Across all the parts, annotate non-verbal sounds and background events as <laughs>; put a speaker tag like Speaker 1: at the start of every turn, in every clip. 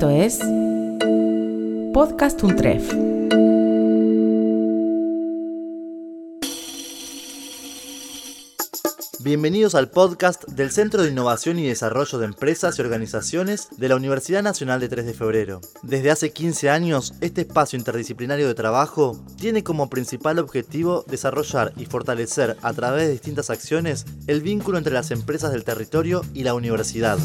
Speaker 1: Esto es Podcast Untref.
Speaker 2: Bienvenidos al podcast del Centro de Innovación y Desarrollo de Empresas y Organizaciones de la Universidad Nacional de 3 de Febrero. Desde hace 15 años, este espacio interdisciplinario de trabajo tiene como principal objetivo desarrollar y fortalecer a través de distintas acciones el vínculo entre las empresas del territorio y la universidad.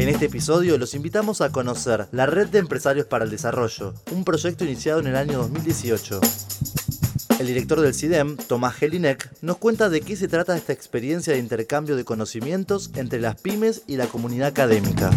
Speaker 2: En este episodio los invitamos a conocer la Red de Empresarios para el Desarrollo, un proyecto iniciado en el año 2018. El director del CIDEM, Tomás Gelinek, nos cuenta de qué se trata esta experiencia de intercambio de conocimientos entre las pymes y la comunidad académica.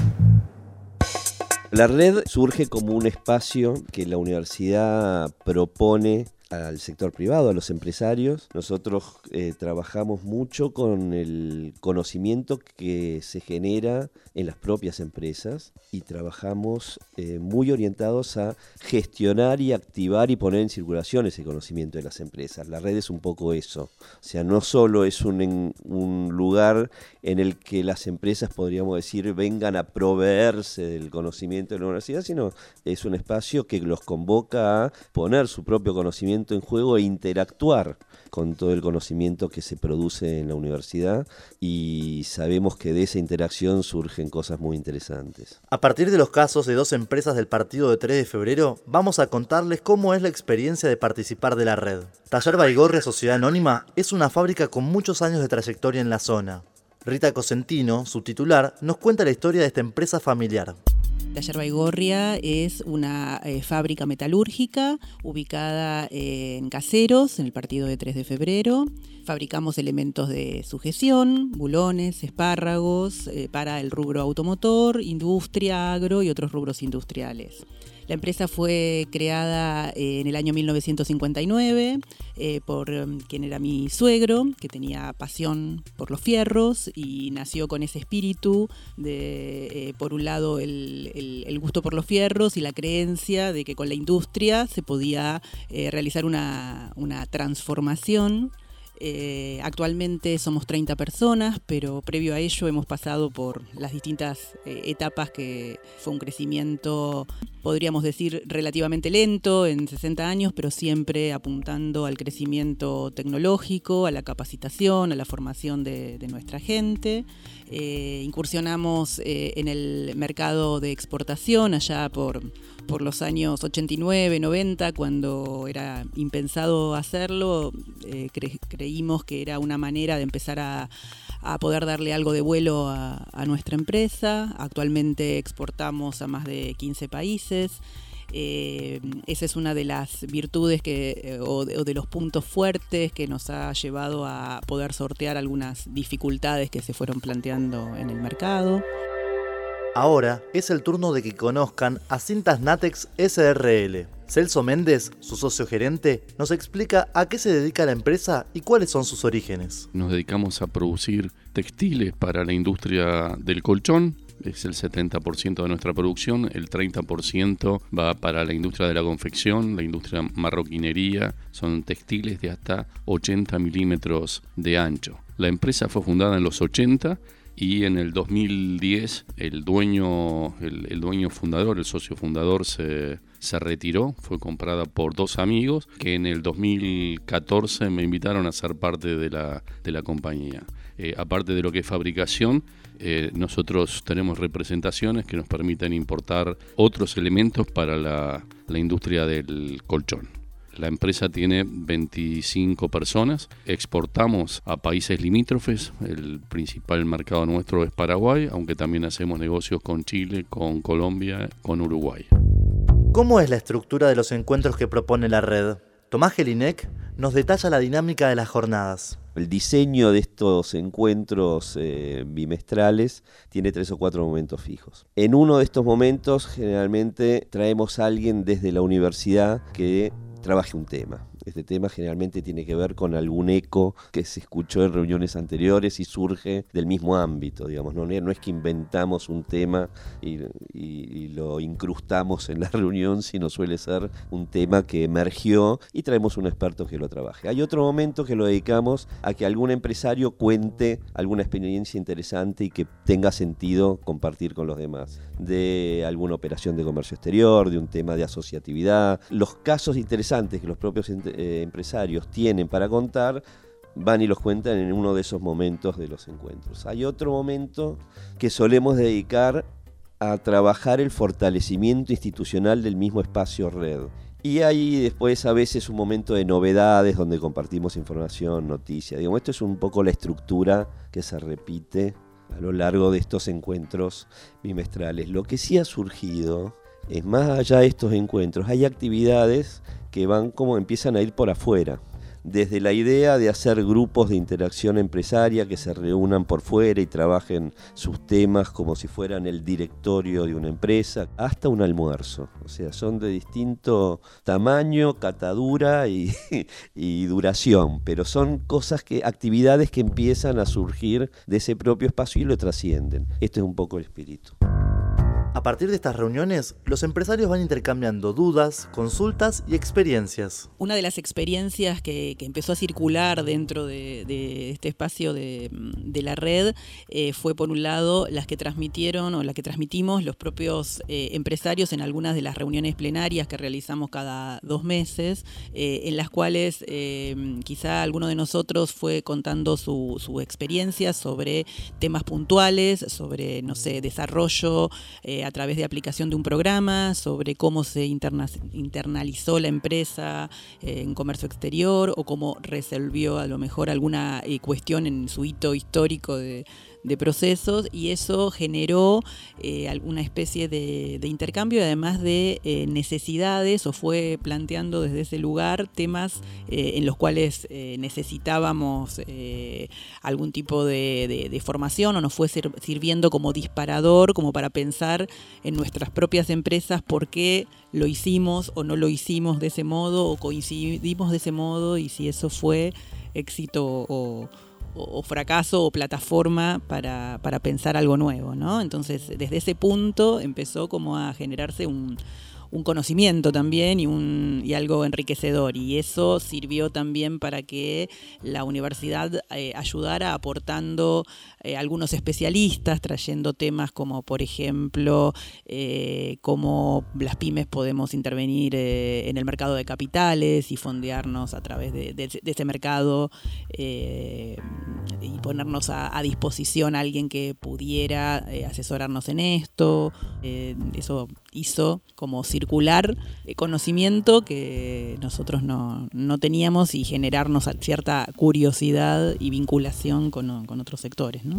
Speaker 3: La red surge como un espacio que la universidad propone al sector privado, a los empresarios. Nosotros eh, trabajamos mucho con el conocimiento que se genera en las propias empresas y trabajamos eh, muy orientados a gestionar y activar y poner en circulación ese conocimiento de las empresas. La red es un poco eso. O sea, no solo es un, un lugar en el que las empresas, podríamos decir, vengan a proveerse del conocimiento de la universidad, sino es un espacio que los convoca a poner su propio conocimiento en juego e interactuar con todo el conocimiento que se produce en la universidad y sabemos que de esa interacción surgen cosas muy interesantes.
Speaker 2: A partir de los casos de dos empresas del partido de 3 de febrero, vamos a contarles cómo es la experiencia de participar de la red. Taller Baigorria Sociedad Anónima es una fábrica con muchos años de trayectoria en la zona. Rita Cosentino, su titular, nos cuenta la historia de esta empresa familiar.
Speaker 4: Taller Baigorria es una eh, fábrica metalúrgica ubicada en Caseros, en el partido de 3 de febrero. Fabricamos elementos de sujeción, bulones, espárragos eh, para el rubro automotor, industria, agro y otros rubros industriales. La empresa fue creada eh, en el año 1959 eh, por em, quien era mi suegro, que tenía pasión por los fierros y nació con ese espíritu de, eh, por un lado, el, gusto por los fierros y la creencia de que con la industria se podía realizar una, una transformación. Actualmente somos 30 personas, pero previo a ello hemos pasado por las distintas etapas que fue un crecimiento, podríamos decir, relativamente lento en 60 años, pero siempre apuntando al crecimiento tecnológico, a la capacitación, a la formación de, nuestra gente. Eh, incursionamos en el mercado de exportación allá por por los años 89, 90, cuando era impensado hacerlo, eh, creímos que era una manera de empezar a, poder darle algo de vuelo a, nuestra empresa. Actualmente exportamos a más de 15 países. Eh, esa es una de las virtudes que, eh, o de los puntos fuertes que nos ha llevado a poder sortear algunas dificultades que se fueron planteando en el mercado.
Speaker 2: Ahora es el turno de que conozcan a Cintas Natex SRL. Celso Méndez, su socio gerente, nos explica a qué se dedica la empresa y cuáles son sus orígenes.
Speaker 5: Nos dedicamos a producir textiles para la industria del colchón, es el 70% de nuestra producción, el 30% va para la industria de la confección, la industria marroquinería, son textiles de hasta 80 milímetros de ancho. La empresa fue fundada en los 80 y en el 2010 el dueño, el, dueño fundador, el socio fundador se, se, retiró, fue comprada por dos amigos que en el 2014 me invitaron a ser parte de la, de la compañía. Eh, aparte de lo que es fabricación, eh, nosotros tenemos representaciones que nos permiten importar otros elementos para la industria del colchón. La empresa tiene 25 personas. Exportamos a países limítrofes. El principal mercado nuestro es Paraguay, aunque también hacemos negocios con Chile, con Colombia, con Uruguay.
Speaker 2: ¿Cómo es la estructura de los encuentros que propone la red? Tomás Gelinek nos detalla la dinámica de las jornadas.
Speaker 3: El diseño de estos encuentros eh, bimestrales tiene tres o cuatro momentos fijos. En uno de estos momentos generalmente traemos a alguien desde la universidad que trabaje un tema. Este tema generalmente tiene que ver con algún eco que se escuchó en reuniones anteriores y surge del mismo ámbito, digamos. No, es que inventamos un tema y, y lo incrustamos en la <laughs> reunión, sino suele ser un tema que emergió y traemos un experto que lo trabaje. Hay otro momento que lo dedicamos a que algún empresario cuente alguna experiencia interesante y que tenga sentido compartir con los demás, de alguna operación de comercio exterior, de un tema de asociatividad, los casos interesantes que los propios eh, empresarios tienen para contar van y los cuentan en uno de esos momentos de los encuentros. Hay otro momento que solemos dedicar a trabajar el fortalecimiento institucional del mismo espacio red. Y hay después a veces un momento de novedades donde compartimos información, noticias. Digamos, esto es un poco la estructura que se repite a lo largo de estos encuentros bimestrales. Lo que sí ha surgido es más allá de estos encuentros, hay actividades que van como empiezan a ir por afuera desde la idea de hacer grupos de interacción empresaria que se reúnan por fuera y trabajen sus temas como si fueran el directorio de una empresa, hasta un almuerzo. O sea, son de distinto tamaño, catadura y, <laughs> y duración, pero son cosas que, actividades que empiezan a surgir de ese propio espacio y lo trascienden. Este es un poco el espíritu.
Speaker 2: A partir de estas reuniones, los empresarios van intercambiando dudas, consultas y experiencias.
Speaker 4: Una de las experiencias que, empezó a circular dentro de, este espacio de, la red eh, fue, por un lado, las que transmitieron o las que transmitimos los propios eh, empresarios en algunas de las reuniones plenarias que realizamos cada dos meses, eh, en las cuales quizá alguno de nosotros fue contando su, su, experiencia sobre temas puntuales, sobre, no sé, desarrollo a través de aplicación de un programa, sobre cómo se internalizó la empresa eh, en comercio exterior o cómo resolvió a lo mejor alguna eh, cuestión en su hito histórico de, de procesos y eso generó eh, alguna especie de, intercambio, además de eh, necesidades, o fue planteando desde ese lugar temas eh, en los cuales necesitábamos algún tipo de, formación o nos fue sirviendo como disparador, como para pensar en nuestras propias empresas por qué lo hicimos o no lo hicimos de ese modo o coincidimos de ese modo y si eso fue éxito o o, fracaso o plataforma para, para, pensar algo nuevo, ¿no? Entonces, desde ese punto empezó como a generarse un, un conocimiento también y, un, y algo enriquecedor. Y eso sirvió también para que la universidad eh, ayudara aportando eh, algunos especialistas, trayendo temas como, por ejemplo, eh, cómo las pymes podemos intervenir en el mercado de capitales y fondearnos a través de, ese mercado y ponernos a, disposición a alguien que pudiera asesorarnos en esto. eso hizo como circular conocimiento que nosotros no, teníamos y generarnos cierta curiosidad y vinculación con, con otros sectores. ¿no?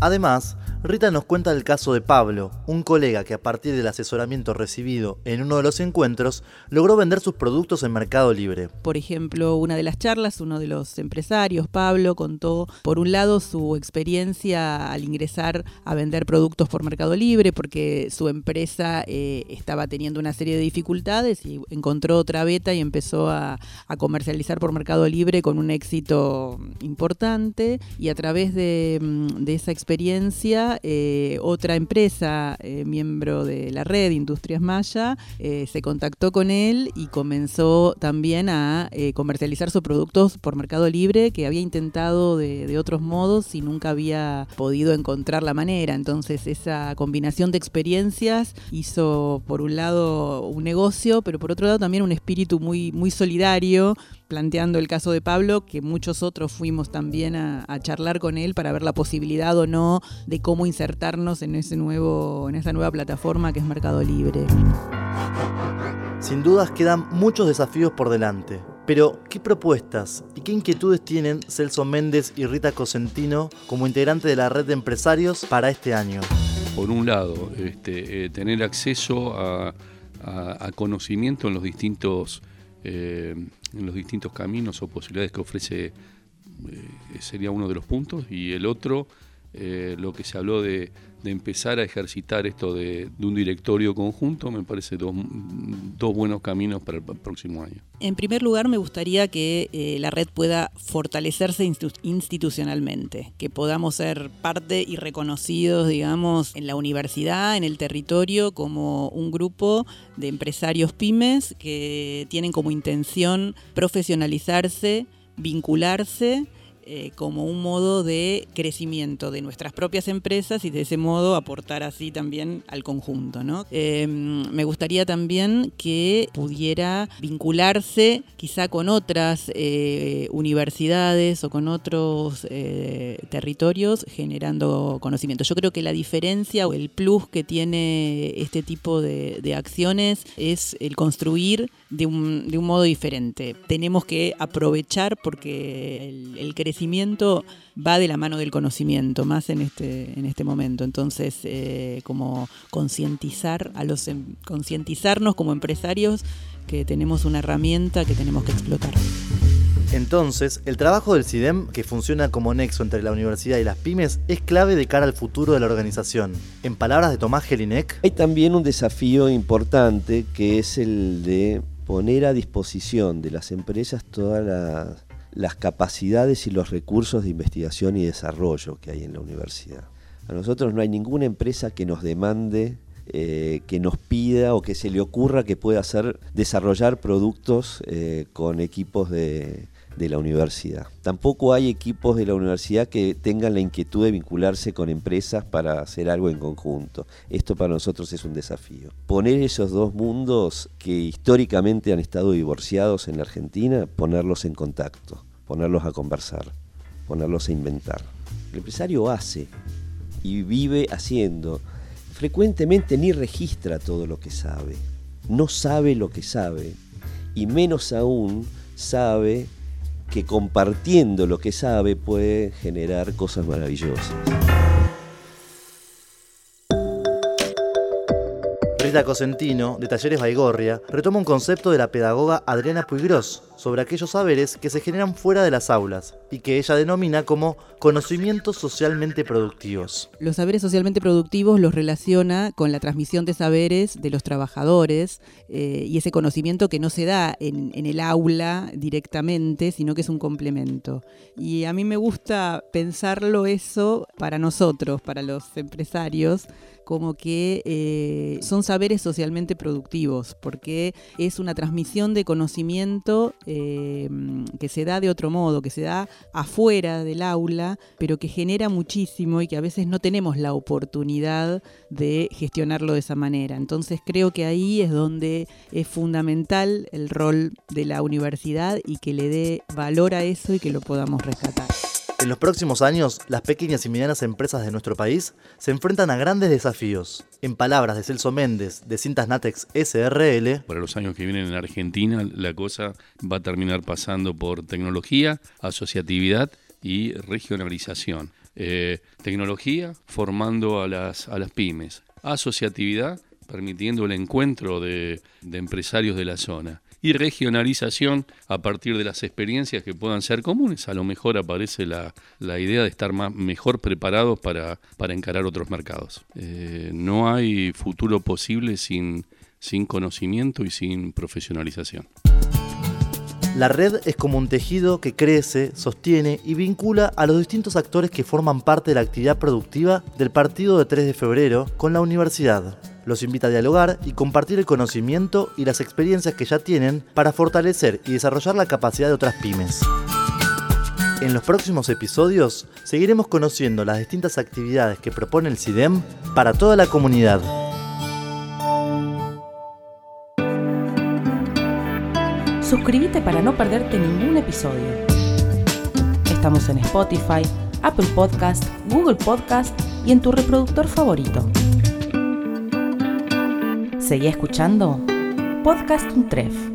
Speaker 2: Además, Rita nos cuenta el caso de Pablo, un colega que a partir del asesoramiento recibido en uno de los encuentros logró vender sus productos en Mercado Libre.
Speaker 4: Por ejemplo, una de las charlas, uno de los empresarios, Pablo, contó por un lado su experiencia al ingresar a vender productos por Mercado Libre porque su empresa eh, estaba teniendo una serie de dificultades y encontró otra beta y empezó a, comercializar por Mercado Libre con un éxito importante y a través de, mm, de esa experiencia eh, otra empresa, eh, miembro de la red Industrias Maya, eh, se contactó con él y comenzó también a comercializar sus productos por Mercado Libre, que había intentado de, de, otros modos y nunca había podido encontrar la manera. Entonces esa combinación de experiencias hizo por un lado un negocio, pero por otro lado también un espíritu muy, muy solidario planteando el caso de Pablo, que muchos otros fuimos también a, charlar con él para ver la posibilidad o no de cómo insertarnos en ese nuevo, en esa nueva plataforma que es Mercado Libre.
Speaker 2: Sin dudas quedan muchos desafíos por delante. Pero, ¿qué propuestas y qué inquietudes tienen Celso Méndez y Rita Cosentino como integrante de la red de empresarios para este año?
Speaker 5: Por un lado, este, eh, tener acceso a, conocimiento en los distintos eh, en los distintos caminos o posibilidades que ofrece eh, sería uno de los puntos. Y el otro eh, lo que se habló de, empezar a ejercitar esto de, un directorio conjunto, me parece dos, buenos caminos para el próximo año.
Speaker 4: En primer lugar, me gustaría que eh, la red pueda fortalecerse institucionalmente, que podamos ser parte y reconocidos, digamos, en la universidad, en el territorio, como un grupo de empresarios pymes que tienen como intención profesionalizarse, vincularse eh, como un modo de crecimiento de nuestras propias empresas y de ese modo aportar así también al conjunto. Em, me gustaría también que pudiera vincularse quizá con otras eh, universidades o con otros eh, territorios generando conocimiento. Yo creo que la diferencia o el plus que tiene este tipo de, acciones es el construir de un, de un, modo diferente. Tenemos que aprovechar porque el crecimiento crecimiento va de la mano del conocimiento, más en este, en este momento. Entonces, eh, como concientizar a los em, concientizarnos como empresarios que tenemos una herramienta que tenemos que explotar.
Speaker 2: Entonces, el trabajo del CIDEM, que funciona como nexo entre la universidad y las pymes, es clave de cara al futuro de la organización. En palabras de Tomás Gelinek,
Speaker 3: hay también un desafío importante que es el de poner a disposición de las empresas todas las las capacidades y los recursos de investigación y desarrollo que hay en la universidad. A nosotros no hay ninguna empresa que nos demande, eh, que nos pida o que se le ocurra que pueda hacer desarrollar productos eh, con equipos de, de la universidad. Tampoco hay equipos de la universidad que tengan la inquietud de vincularse con empresas para hacer algo en conjunto. Esto para nosotros es un desafío. Poner esos dos mundos que históricamente han estado divorciados en la Argentina, ponerlos en contacto ponerlos a conversar, ponerlos a inventar. El empresario hace y vive haciendo. Frecuentemente ni registra todo lo que sabe, no sabe lo que sabe y menos aún sabe que compartiendo lo que sabe puede generar cosas maravillosas.
Speaker 2: Rita Cosentino, de Talleres Baigorria, retoma un concepto de la pedagoga Adriana Puigros sobre aquellos saberes que se generan fuera de las aulas y que ella denomina como conocimientos socialmente productivos.
Speaker 4: Los saberes socialmente productivos los relaciona con la transmisión de saberes de los trabajadores eh, y ese conocimiento que no se da en, el aula directamente, sino que es un complemento. Y a mí me gusta pensarlo eso para nosotros, para los empresarios, como que eh, son saberes socialmente productivos, porque es una transmisión de conocimiento eh, que se da de otro modo, que se da afuera del aula, pero que genera muchísimo y que a veces no tenemos la oportunidad de gestionarlo de esa manera. Entonces creo que ahí es donde es fundamental el rol de la universidad y que le dé valor a eso y que lo podamos rescatar.
Speaker 2: En los próximos años, las pequeñas y medianas empresas de nuestro país se enfrentan a grandes desafíos. En palabras de Celso Méndez, de Cintas Natex SRL,
Speaker 5: para los años que vienen en Argentina, la cosa va a terminar pasando por tecnología, asociatividad y regionalización. Eh, tecnología formando a las, a las pymes, asociatividad permitiendo el encuentro de empresarios de la zona y regionalización a partir de las experiencias que puedan ser comunes. A lo mejor aparece la, idea de estar más, mejor preparados para, para encarar otros mercados. Eh, no hay futuro posible sin, sin conocimiento y sin profesionalización.
Speaker 2: La red es como un tejido que crece, sostiene y vincula a los distintos actores que forman parte de la actividad productiva del partido de 3 de febrero con la universidad los invita a dialogar y compartir el conocimiento y las experiencias que ya tienen para fortalecer y desarrollar la capacidad de otras pymes. En los próximos episodios seguiremos conociendo las distintas actividades que propone el CIDEM para toda la comunidad.
Speaker 1: Suscríbete para no perderte ningún episodio. Estamos en Spotify, Apple Podcast, Google Podcast y en tu reproductor favorito. Seguí escuchando Podcast Untref.